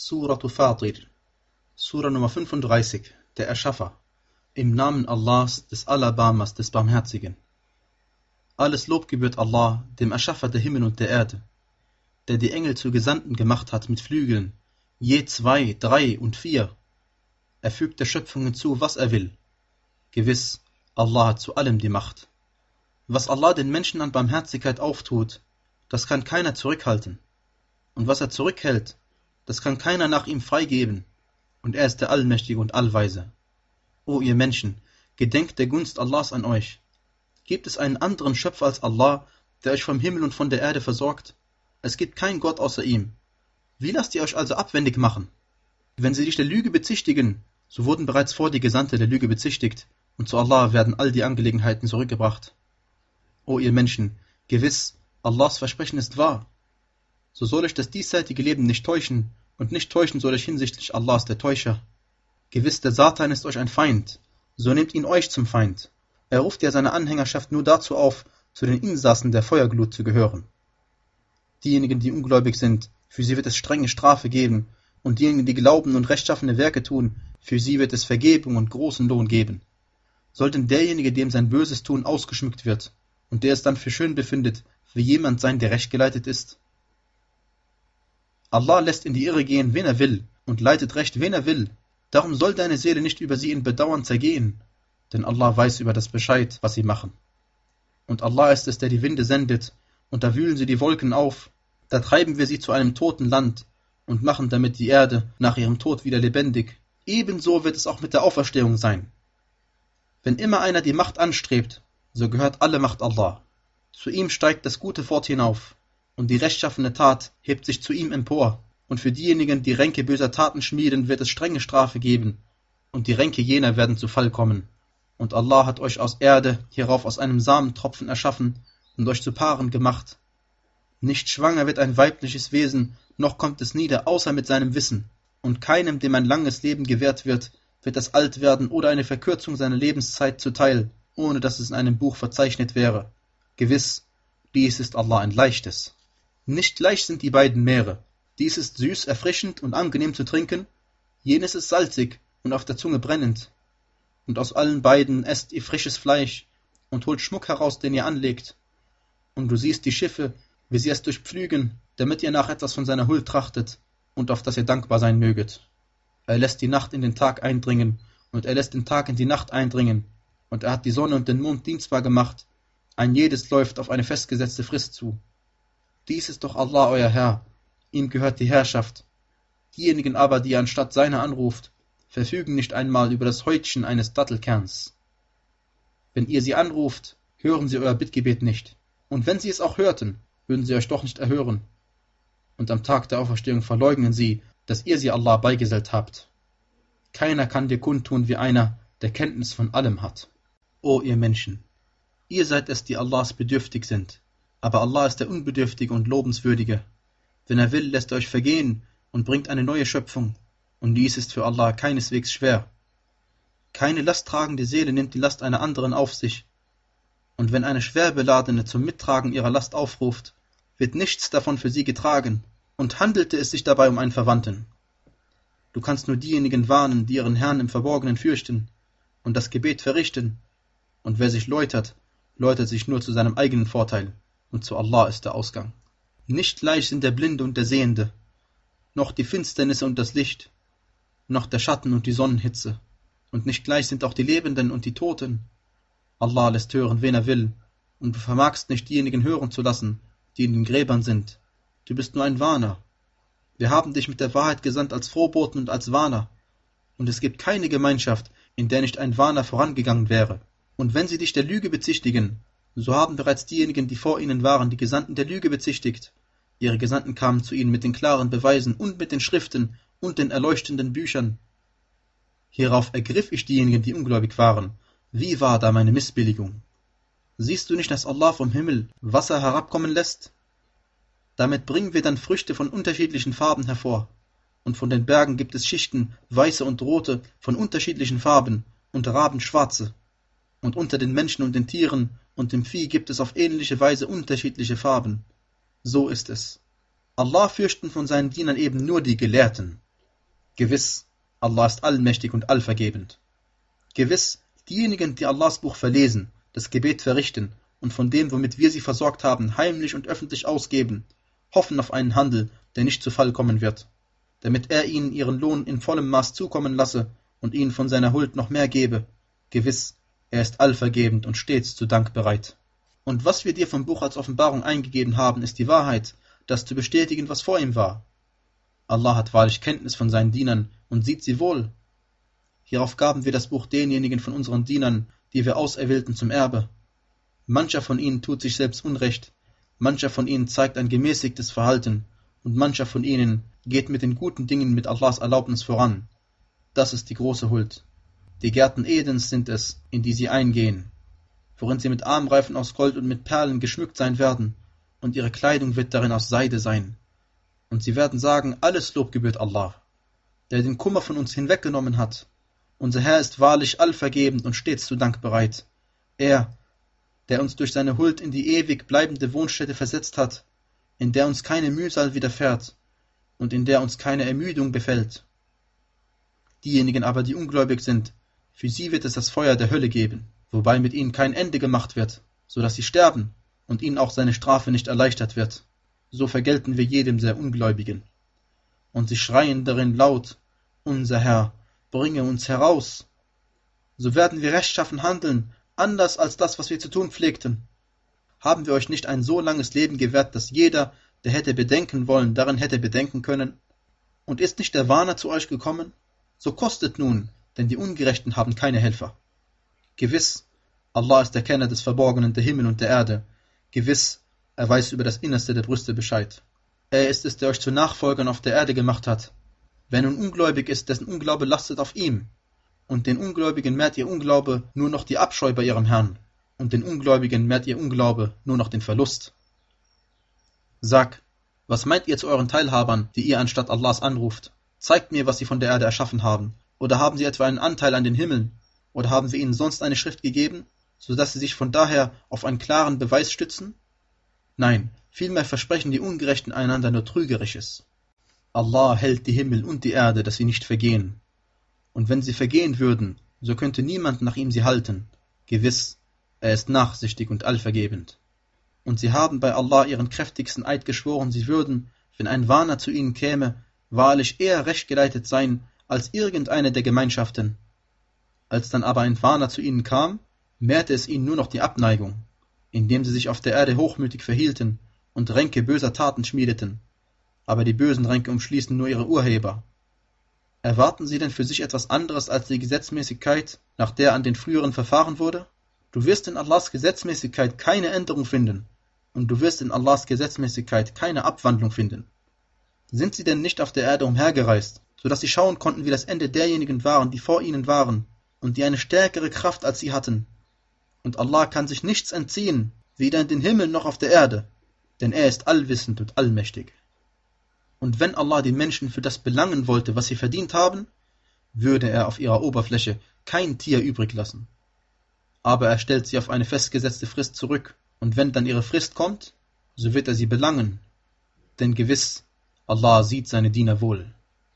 Suratu Fatir, Sura Nummer 35, der Erschaffer, im Namen Allahs, des Alabamas, des Barmherzigen. Alles Lob gebührt Allah, dem Erschaffer der Himmel und der Erde, der die Engel zu Gesandten gemacht hat mit Flügeln, je zwei, drei und vier. Er fügt der Schöpfung hinzu, was er will. Gewiss, Allah hat zu allem die Macht. Was Allah den Menschen an Barmherzigkeit auftut, das kann keiner zurückhalten. Und was er zurückhält, das kann keiner nach ihm freigeben, und er ist der Allmächtige und Allweise. O ihr Menschen, gedenkt der Gunst Allahs an euch. Gibt es einen anderen Schöpfer als Allah, der euch vom Himmel und von der Erde versorgt? Es gibt keinen Gott außer ihm. Wie lasst ihr euch also abwendig machen? Wenn sie dich der Lüge bezichtigen, so wurden bereits vor die Gesandte der Lüge bezichtigt, und zu Allah werden all die Angelegenheiten zurückgebracht. O ihr Menschen, gewiss, Allahs Versprechen ist wahr. So soll euch das diesseitige Leben nicht täuschen, und nicht täuschen soll euch hinsichtlich Allahs der Täuscher. Gewiss, der Satan ist euch ein Feind, so nehmt ihn euch zum Feind. Er ruft ja seine Anhängerschaft nur dazu auf, zu den Insassen der Feuerglut zu gehören. Diejenigen, die ungläubig sind, für sie wird es strenge Strafe geben, und diejenigen, die glauben und rechtschaffene Werke tun, für sie wird es Vergebung und großen Lohn geben. Soll denn derjenige, dem sein böses Tun ausgeschmückt wird, und der es dann für schön befindet, wie jemand sein, der recht geleitet ist? Allah lässt in die Irre gehen, wen er will, und leitet recht, wen er will. Darum soll deine Seele nicht über sie in Bedauern zergehen, denn Allah weiß über das Bescheid, was sie machen. Und Allah ist es, der die Winde sendet, und da wühlen sie die Wolken auf, da treiben wir sie zu einem toten Land und machen damit die Erde nach ihrem Tod wieder lebendig. Ebenso wird es auch mit der Auferstehung sein. Wenn immer einer die Macht anstrebt, so gehört alle Macht Allah. Zu ihm steigt das Gute fort hinauf, und die rechtschaffene Tat hebt sich zu ihm empor, und für diejenigen, die Ränke böser Taten schmieden, wird es strenge Strafe geben, und die Ränke jener werden zu Fall kommen. Und Allah hat euch aus Erde, hierauf aus einem Samentropfen erschaffen und euch zu Paaren gemacht. Nicht schwanger wird ein weibliches Wesen, noch kommt es nieder, außer mit seinem Wissen. Und keinem, dem ein langes Leben gewährt wird, wird das Altwerden oder eine Verkürzung seiner Lebenszeit zuteil, ohne dass es in einem Buch verzeichnet wäre. Gewiss, dies ist Allah ein leichtes. Nicht gleich sind die beiden Meere. Dies ist süß, erfrischend und angenehm zu trinken, jenes ist salzig und auf der Zunge brennend. Und aus allen beiden esst ihr frisches Fleisch und holt Schmuck heraus, den ihr anlegt. Und du siehst die Schiffe, wie sie es durchpflügen, damit ihr nach etwas von seiner Huld trachtet und auf das ihr dankbar sein möget. Er lässt die Nacht in den Tag eindringen und er lässt den Tag in die Nacht eindringen und er hat die Sonne und den Mond dienstbar gemacht. Ein jedes läuft auf eine festgesetzte Frist zu. Dies ist doch Allah euer Herr, ihm gehört die Herrschaft. Diejenigen aber, die ihr anstatt seiner anruft, verfügen nicht einmal über das Häutchen eines Dattelkerns. Wenn ihr sie anruft, hören sie euer Bittgebet nicht. Und wenn sie es auch hörten, würden sie euch doch nicht erhören. Und am Tag der Auferstehung verleugnen sie, dass ihr sie Allah beigesellt habt. Keiner kann dir kundtun wie einer, der Kenntnis von allem hat. O ihr Menschen, ihr seid es, die Allahs bedürftig sind, aber Allah ist der Unbedürftige und Lobenswürdige. Wenn er will, lässt er euch vergehen und bringt eine neue Schöpfung, und dies ist für Allah keineswegs schwer. Keine lasttragende Seele nimmt die Last einer anderen auf sich, und wenn eine Schwerbeladene zum Mittragen ihrer Last aufruft, wird nichts davon für sie getragen, und handelte es sich dabei um einen Verwandten. Du kannst nur diejenigen warnen, die ihren Herrn im Verborgenen fürchten und das Gebet verrichten, und wer sich läutert, läutert sich nur zu seinem eigenen Vorteil und zu Allah ist der Ausgang. Nicht gleich sind der Blinde und der Sehende, noch die Finsternisse und das Licht, noch der Schatten und die Sonnenhitze, und nicht gleich sind auch die Lebenden und die Toten. Allah lässt hören, wen er will, und du vermagst nicht diejenigen hören zu lassen, die in den Gräbern sind. Du bist nur ein Warner. Wir haben dich mit der Wahrheit gesandt als Vorboten und als Warner. Und es gibt keine Gemeinschaft, in der nicht ein Warner vorangegangen wäre. Und wenn sie dich der Lüge bezichtigen, so haben bereits diejenigen, die vor ihnen waren, die Gesandten der Lüge bezichtigt. Ihre Gesandten kamen zu ihnen mit den klaren Beweisen und mit den Schriften und den erleuchtenden Büchern. Hierauf ergriff ich diejenigen, die ungläubig waren. Wie war da meine Missbilligung? Siehst du nicht, dass Allah vom Himmel Wasser herabkommen lässt? Damit bringen wir dann Früchte von unterschiedlichen Farben hervor. Und von den Bergen gibt es Schichten, weiße und rote, von unterschiedlichen Farben, und Raben schwarze. Und unter den Menschen und den Tieren und dem Vieh gibt es auf ähnliche Weise unterschiedliche Farben. So ist es. Allah fürchten von seinen Dienern eben nur die Gelehrten. Gewiss, Allah ist allmächtig und allvergebend. Gewiss, diejenigen, die Allahs Buch verlesen, das Gebet verrichten und von dem, womit wir sie versorgt haben, heimlich und öffentlich ausgeben, hoffen auf einen Handel, der nicht zu Fall kommen wird, damit er ihnen ihren Lohn in vollem Maß zukommen lasse und ihnen von seiner Huld noch mehr gebe. Gewiss, er ist allvergebend und stets zu Dank bereit. Und was wir dir vom Buch als Offenbarung eingegeben haben, ist die Wahrheit, das zu bestätigen, was vor ihm war. Allah hat wahrlich Kenntnis von seinen Dienern und sieht sie wohl. Hierauf gaben wir das Buch denjenigen von unseren Dienern, die wir auserwählten zum Erbe. Mancher von ihnen tut sich selbst Unrecht, mancher von ihnen zeigt ein gemäßigtes Verhalten, und mancher von ihnen geht mit den guten Dingen mit Allahs Erlaubnis voran. Das ist die große Huld. Die Gärten Edens sind es, in die sie eingehen, worin sie mit Armreifen aus Gold und mit Perlen geschmückt sein werden, und ihre Kleidung wird darin aus Seide sein. Und sie werden sagen, alles Lob gebührt Allah, der den Kummer von uns hinweggenommen hat. Unser Herr ist wahrlich allvergebend und stets zu Dank bereit. Er, der uns durch seine Huld in die ewig bleibende Wohnstätte versetzt hat, in der uns keine Mühsal widerfährt und in der uns keine Ermüdung befällt. Diejenigen aber, die ungläubig sind, für sie wird es das Feuer der Hölle geben, wobei mit ihnen kein Ende gemacht wird, so dass sie sterben und ihnen auch seine Strafe nicht erleichtert wird. So vergelten wir jedem sehr Ungläubigen. Und sie schreien darin laut, unser Herr, bringe uns heraus. So werden wir rechtschaffen handeln, anders als das, was wir zu tun pflegten. Haben wir euch nicht ein so langes Leben gewährt, dass jeder, der hätte bedenken wollen, darin hätte bedenken können? Und ist nicht der Warner zu euch gekommen? So kostet nun, denn die Ungerechten haben keine Helfer. Gewiss, Allah ist der Kenner des Verborgenen der Himmel und der Erde. Gewiss, er weiß über das Innerste der Brüste Bescheid. Er ist es, der euch zu Nachfolgern auf der Erde gemacht hat. Wer nun ungläubig ist, dessen Unglaube lastet auf ihm. Und den Ungläubigen mehrt ihr Unglaube nur noch die Abscheu bei ihrem Herrn. Und den Ungläubigen mehrt ihr Unglaube nur noch den Verlust. Sag, was meint ihr zu euren Teilhabern, die ihr anstatt Allahs anruft? Zeigt mir, was sie von der Erde erschaffen haben. Oder haben sie etwa einen Anteil an den Himmeln? Oder haben wir ihnen sonst eine Schrift gegeben, so dass sie sich von daher auf einen klaren Beweis stützen? Nein, vielmehr versprechen die Ungerechten einander nur Trügerisches. Allah hält die Himmel und die Erde, dass sie nicht vergehen. Und wenn sie vergehen würden, so könnte niemand nach ihm sie halten. Gewiss, er ist nachsichtig und allvergebend. Und sie haben bei Allah ihren kräftigsten Eid geschworen, sie würden, wenn ein Warner zu ihnen käme, wahrlich eher recht geleitet sein als irgendeine der Gemeinschaften. Als dann aber ein Warner zu ihnen kam, mehrte es ihnen nur noch die Abneigung, indem sie sich auf der Erde hochmütig verhielten und Ränke böser Taten schmiedeten. Aber die bösen Ränke umschließen nur ihre Urheber. Erwarten sie denn für sich etwas anderes als die Gesetzmäßigkeit, nach der an den früheren verfahren wurde? Du wirst in Allahs Gesetzmäßigkeit keine Änderung finden, und du wirst in Allahs Gesetzmäßigkeit keine Abwandlung finden. Sind sie denn nicht auf der Erde umhergereist, so dass sie schauen konnten, wie das Ende derjenigen waren, die vor ihnen waren und die eine stärkere Kraft als sie hatten. Und Allah kann sich nichts entziehen, weder in den Himmel noch auf der Erde, denn er ist allwissend und allmächtig. Und wenn Allah die Menschen für das belangen wollte, was sie verdient haben, würde er auf ihrer Oberfläche kein Tier übrig lassen. Aber er stellt sie auf eine festgesetzte Frist zurück, und wenn dann ihre Frist kommt, so wird er sie belangen. Denn gewiss, Allah sieht seine Diener wohl.